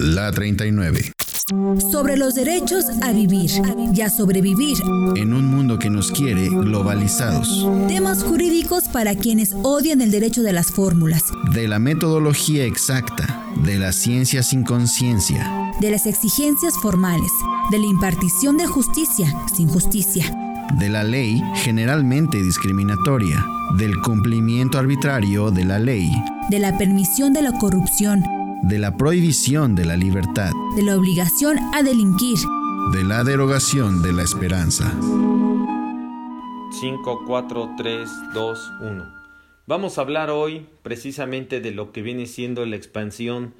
La 39. Sobre los derechos a vivir y a sobrevivir. En un mundo que nos quiere globalizados. Temas jurídicos para quienes odian el derecho de las fórmulas. De la metodología exacta. De la ciencia sin conciencia. De las exigencias formales. De la impartición de justicia sin justicia. De la ley generalmente discriminatoria. Del cumplimiento arbitrario de la ley. De la permisión de la corrupción de la prohibición de la libertad, de la obligación a delinquir, de la derogación de la esperanza. 5, 4, 3, 2, 1. Vamos a hablar hoy precisamente de lo que viene siendo la expansión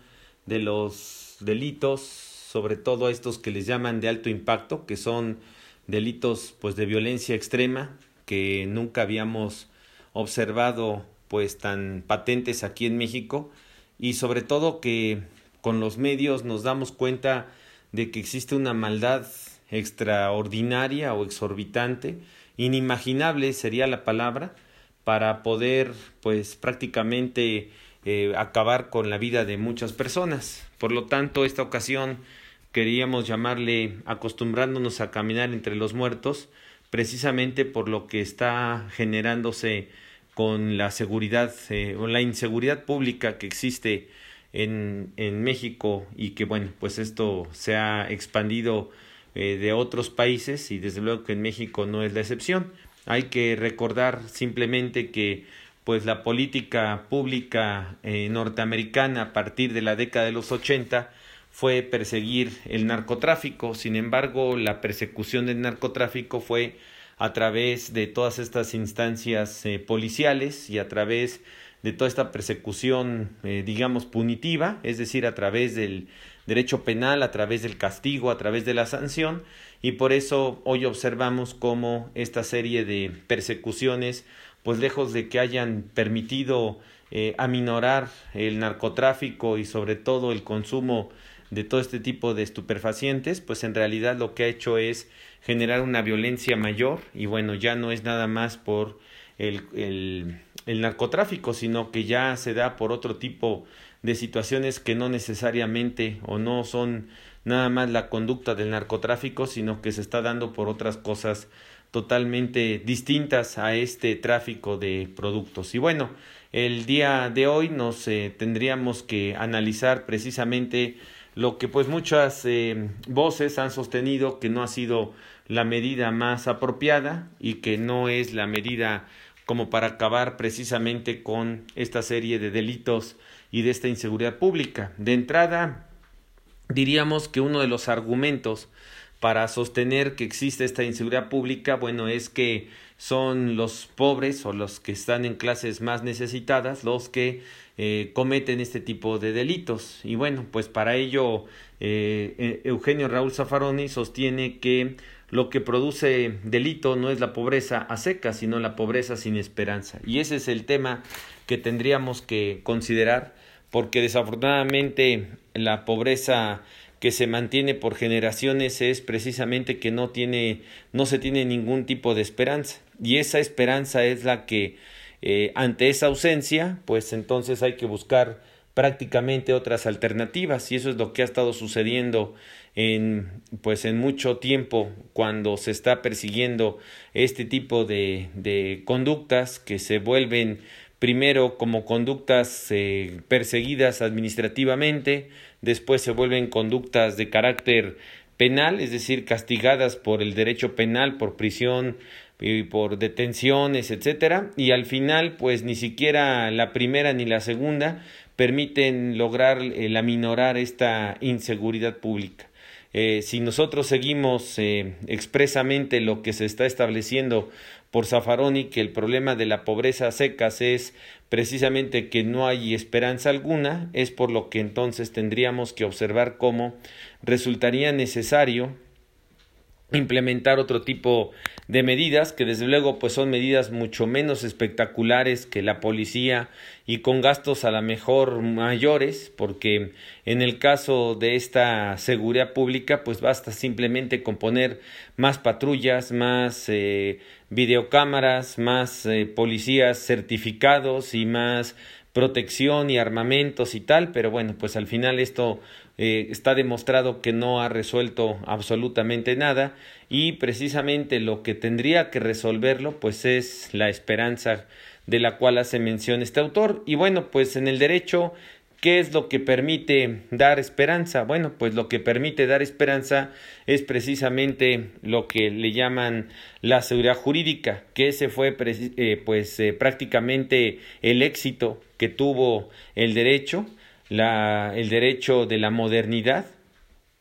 de los delitos, sobre todo estos que les llaman de alto impacto, que son delitos pues de violencia extrema que nunca habíamos observado pues tan patentes aquí en México y sobre todo que con los medios nos damos cuenta de que existe una maldad extraordinaria o exorbitante, inimaginable sería la palabra, para poder pues prácticamente eh, acabar con la vida de muchas personas. Por lo tanto, esta ocasión queríamos llamarle acostumbrándonos a caminar entre los muertos, precisamente por lo que está generándose con la seguridad eh, la inseguridad pública que existe en, en, México y que bueno pues esto se ha expandido eh, de otros países y desde luego que en México no es la excepción. Hay que recordar simplemente que pues la política pública eh, norteamericana a partir de la década de los 80 fue perseguir el narcotráfico. Sin embargo la persecución del narcotráfico fue a través de todas estas instancias eh, policiales y a través de toda esta persecución, eh, digamos, punitiva, es decir, a través del derecho penal, a través del castigo, a través de la sanción, y por eso hoy observamos cómo esta serie de persecuciones, pues lejos de que hayan permitido eh, aminorar el narcotráfico y sobre todo el consumo de todo este tipo de estupefacientes, pues en realidad lo que ha hecho es generar una violencia mayor y bueno, ya no es nada más por el, el, el narcotráfico, sino que ya se da por otro tipo de situaciones que no necesariamente o no son nada más la conducta del narcotráfico, sino que se está dando por otras cosas totalmente distintas a este tráfico de productos. Y bueno, el día de hoy nos eh, tendríamos que analizar precisamente lo que pues muchas eh, voces han sostenido que no ha sido la medida más apropiada y que no es la medida como para acabar precisamente con esta serie de delitos y de esta inseguridad pública. De entrada, diríamos que uno de los argumentos para sostener que existe esta inseguridad pública, bueno, es que son los pobres o los que están en clases más necesitadas los que eh, cometen este tipo de delitos. Y bueno, pues para ello eh, e, Eugenio Raúl Zaffaroni sostiene que lo que produce delito no es la pobreza a seca, sino la pobreza sin esperanza. Y ese es el tema que tendríamos que considerar, porque desafortunadamente la pobreza que se mantiene por generaciones es precisamente que no tiene no se tiene ningún tipo de esperanza. Y esa esperanza es la que eh, ante esa ausencia pues entonces hay que buscar prácticamente otras alternativas. Y eso es lo que ha estado sucediendo en pues en mucho tiempo cuando se está persiguiendo este tipo de, de conductas que se vuelven primero como conductas eh, perseguidas administrativamente, después se vuelven conductas de carácter penal, es decir, castigadas por el derecho penal, por prisión y por detenciones, etcétera, y al final, pues ni siquiera la primera ni la segunda permiten lograr el aminorar esta inseguridad pública. Eh, si nosotros seguimos eh, expresamente lo que se está estableciendo por Zaffaroni que el problema de la pobreza secas es precisamente que no hay esperanza alguna, es por lo que entonces tendríamos que observar cómo resultaría necesario implementar otro tipo de medidas que desde luego pues son medidas mucho menos espectaculares que la policía y con gastos a la mejor mayores porque en el caso de esta seguridad pública pues basta simplemente con poner más patrullas más eh, videocámaras más eh, policías certificados y más protección y armamentos y tal, pero bueno, pues al final esto eh, está demostrado que no ha resuelto absolutamente nada y precisamente lo que tendría que resolverlo pues es la esperanza de la cual hace mención este autor. Y bueno, pues en el derecho ¿Qué es lo que permite dar esperanza? Bueno, pues lo que permite dar esperanza es precisamente lo que le llaman la seguridad jurídica, que ese fue eh, pues eh, prácticamente el éxito que tuvo el derecho, la, el derecho de la modernidad,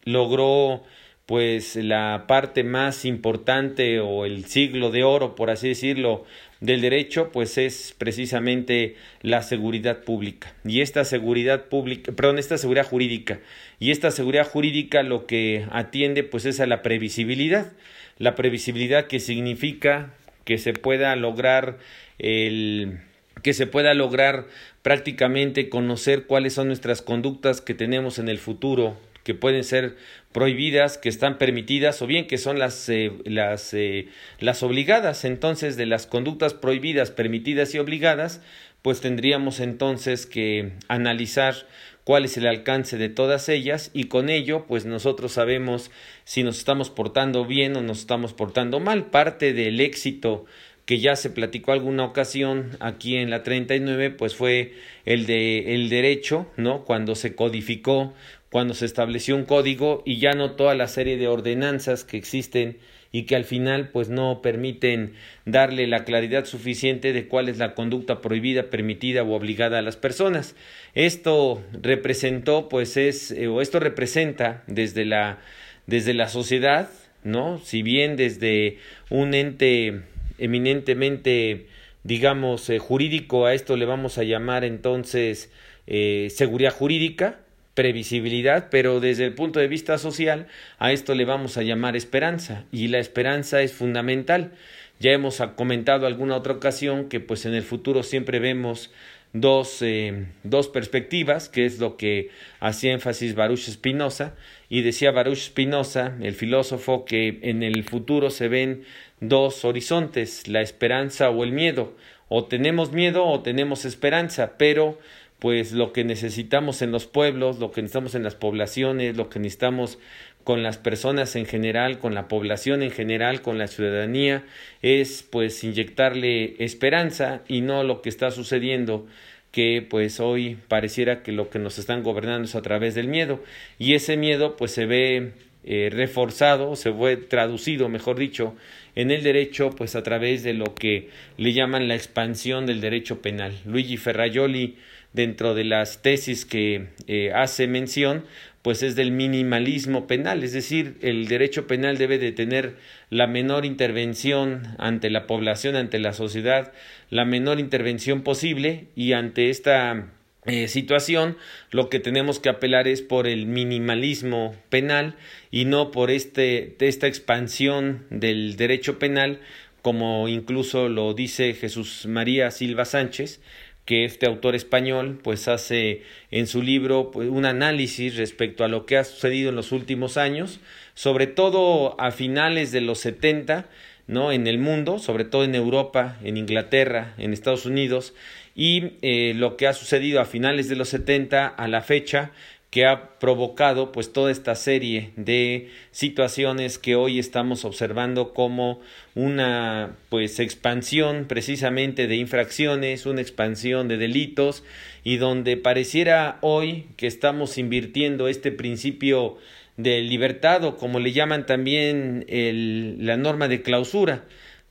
logró pues la parte más importante o el siglo de oro, por así decirlo, del derecho, pues es precisamente la seguridad pública. Y esta seguridad pública, perdón, esta seguridad jurídica. Y esta seguridad jurídica lo que atiende pues es a la previsibilidad. La previsibilidad que significa que se pueda lograr el que se pueda lograr prácticamente conocer cuáles son nuestras conductas que tenemos en el futuro que pueden ser prohibidas, que están permitidas o bien que son las, eh, las, eh, las obligadas. Entonces, de las conductas prohibidas, permitidas y obligadas, pues tendríamos entonces que analizar cuál es el alcance de todas ellas y con ello pues nosotros sabemos si nos estamos portando bien o nos estamos portando mal. Parte del éxito que ya se platicó alguna ocasión aquí en la 39 pues fue el de el derecho, ¿no? Cuando se codificó cuando se estableció un código y ya no toda la serie de ordenanzas que existen y que al final pues no permiten darle la claridad suficiente de cuál es la conducta prohibida, permitida o obligada a las personas. Esto representó pues es eh, o esto representa desde la desde la sociedad, ¿no? Si bien desde un ente eminentemente digamos eh, jurídico a esto le vamos a llamar entonces eh, seguridad jurídica, previsibilidad, pero desde el punto de vista social a esto le vamos a llamar esperanza y la esperanza es fundamental. Ya hemos comentado alguna otra ocasión que pues en el futuro siempre vemos dos, eh, dos perspectivas, que es lo que hacía énfasis Baruch Spinoza, y decía Baruch Spinoza, el filósofo, que en el futuro se ven dos horizontes, la esperanza o el miedo. O tenemos miedo o tenemos esperanza, pero pues lo que necesitamos en los pueblos, lo que necesitamos en las poblaciones, lo que necesitamos con las personas en general, con la población en general, con la ciudadanía, es pues inyectarle esperanza y no lo que está sucediendo que pues hoy pareciera que lo que nos están gobernando es a través del miedo y ese miedo pues se ve eh, reforzado, se ve traducido, mejor dicho, en el derecho pues a través de lo que le llaman la expansión del derecho penal. Luigi Ferraioli dentro de las tesis que eh, hace mención, pues es del minimalismo penal, es decir, el derecho penal debe de tener la menor intervención ante la población, ante la sociedad, la menor intervención posible y ante esta eh, situación lo que tenemos que apelar es por el minimalismo penal y no por este, esta expansión del derecho penal como incluso lo dice Jesús María Silva Sánchez, que este autor español pues hace en su libro pues, un análisis respecto a lo que ha sucedido en los últimos años, sobre todo a finales de los 70, ¿no? en el mundo, sobre todo en Europa, en Inglaterra, en Estados Unidos, y eh, lo que ha sucedido a finales de los 70 a la fecha que ha provocado pues toda esta serie de situaciones que hoy estamos observando como una pues expansión precisamente de infracciones, una expansión de delitos y donde pareciera hoy que estamos invirtiendo este principio de libertad o como le llaman también el, la norma de clausura,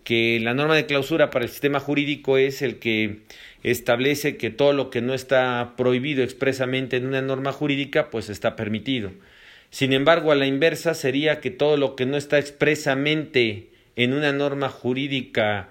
que la norma de clausura para el sistema jurídico es el que establece que todo lo que no está prohibido expresamente en una norma jurídica, pues está permitido. Sin embargo, a la inversa sería que todo lo que no está expresamente en una norma jurídica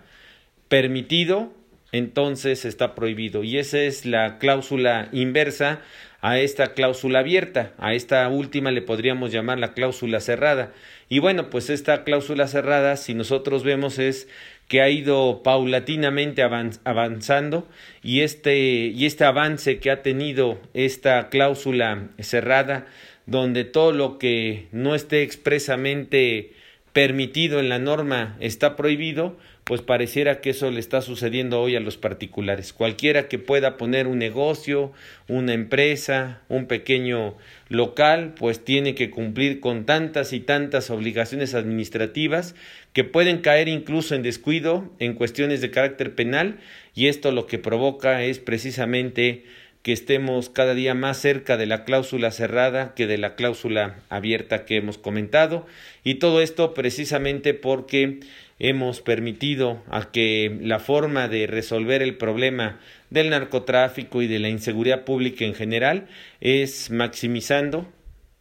permitido, entonces está prohibido. Y esa es la cláusula inversa a esta cláusula abierta. A esta última le podríamos llamar la cláusula cerrada. Y bueno, pues esta cláusula cerrada, si nosotros vemos, es que ha ido paulatinamente avanzando y este, y este avance que ha tenido esta cláusula cerrada, donde todo lo que no esté expresamente permitido en la norma está prohibido, pues pareciera que eso le está sucediendo hoy a los particulares. Cualquiera que pueda poner un negocio, una empresa, un pequeño local, pues tiene que cumplir con tantas y tantas obligaciones administrativas que pueden caer incluso en descuido en cuestiones de carácter penal y esto lo que provoca es precisamente que estemos cada día más cerca de la cláusula cerrada que de la cláusula abierta que hemos comentado y todo esto precisamente porque hemos permitido a que la forma de resolver el problema del narcotráfico y de la inseguridad pública en general es maximizando,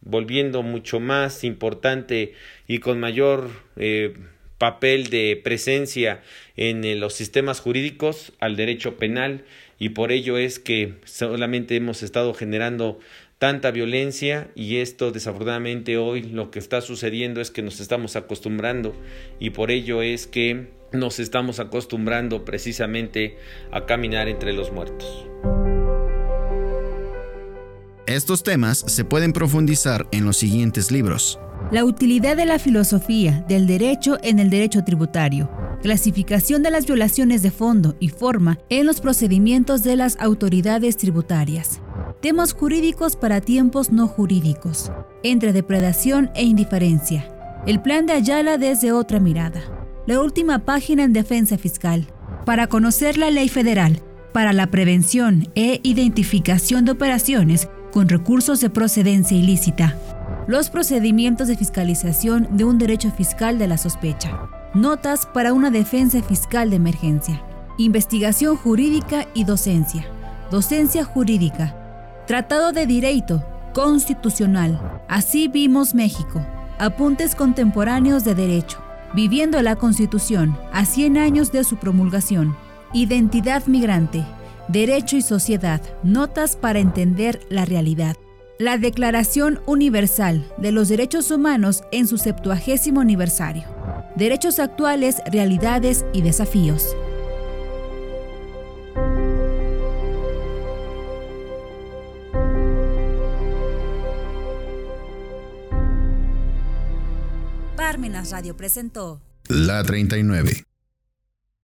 volviendo mucho más importante y con mayor eh, papel de presencia en eh, los sistemas jurídicos al derecho penal. Y por ello es que solamente hemos estado generando tanta violencia y esto desafortunadamente hoy lo que está sucediendo es que nos estamos acostumbrando y por ello es que nos estamos acostumbrando precisamente a caminar entre los muertos. Estos temas se pueden profundizar en los siguientes libros. La utilidad de la filosofía del derecho en el derecho tributario. Clasificación de las violaciones de fondo y forma en los procedimientos de las autoridades tributarias. Temas jurídicos para tiempos no jurídicos. Entre depredación e indiferencia. El plan de Ayala desde otra mirada. La última página en defensa fiscal. Para conocer la ley federal para la prevención e identificación de operaciones con recursos de procedencia ilícita los procedimientos de fiscalización de un derecho fiscal de la sospecha, notas para una defensa fiscal de emergencia, investigación jurídica y docencia, docencia jurídica, tratado de derecho constitucional, así vimos México, apuntes contemporáneos de derecho, viviendo la Constitución a 100 años de su promulgación, identidad migrante, derecho y sociedad, notas para entender la realidad. La Declaración Universal de los Derechos Humanos en su septuagésimo aniversario. Derechos actuales, realidades y desafíos. Radio presentó La 39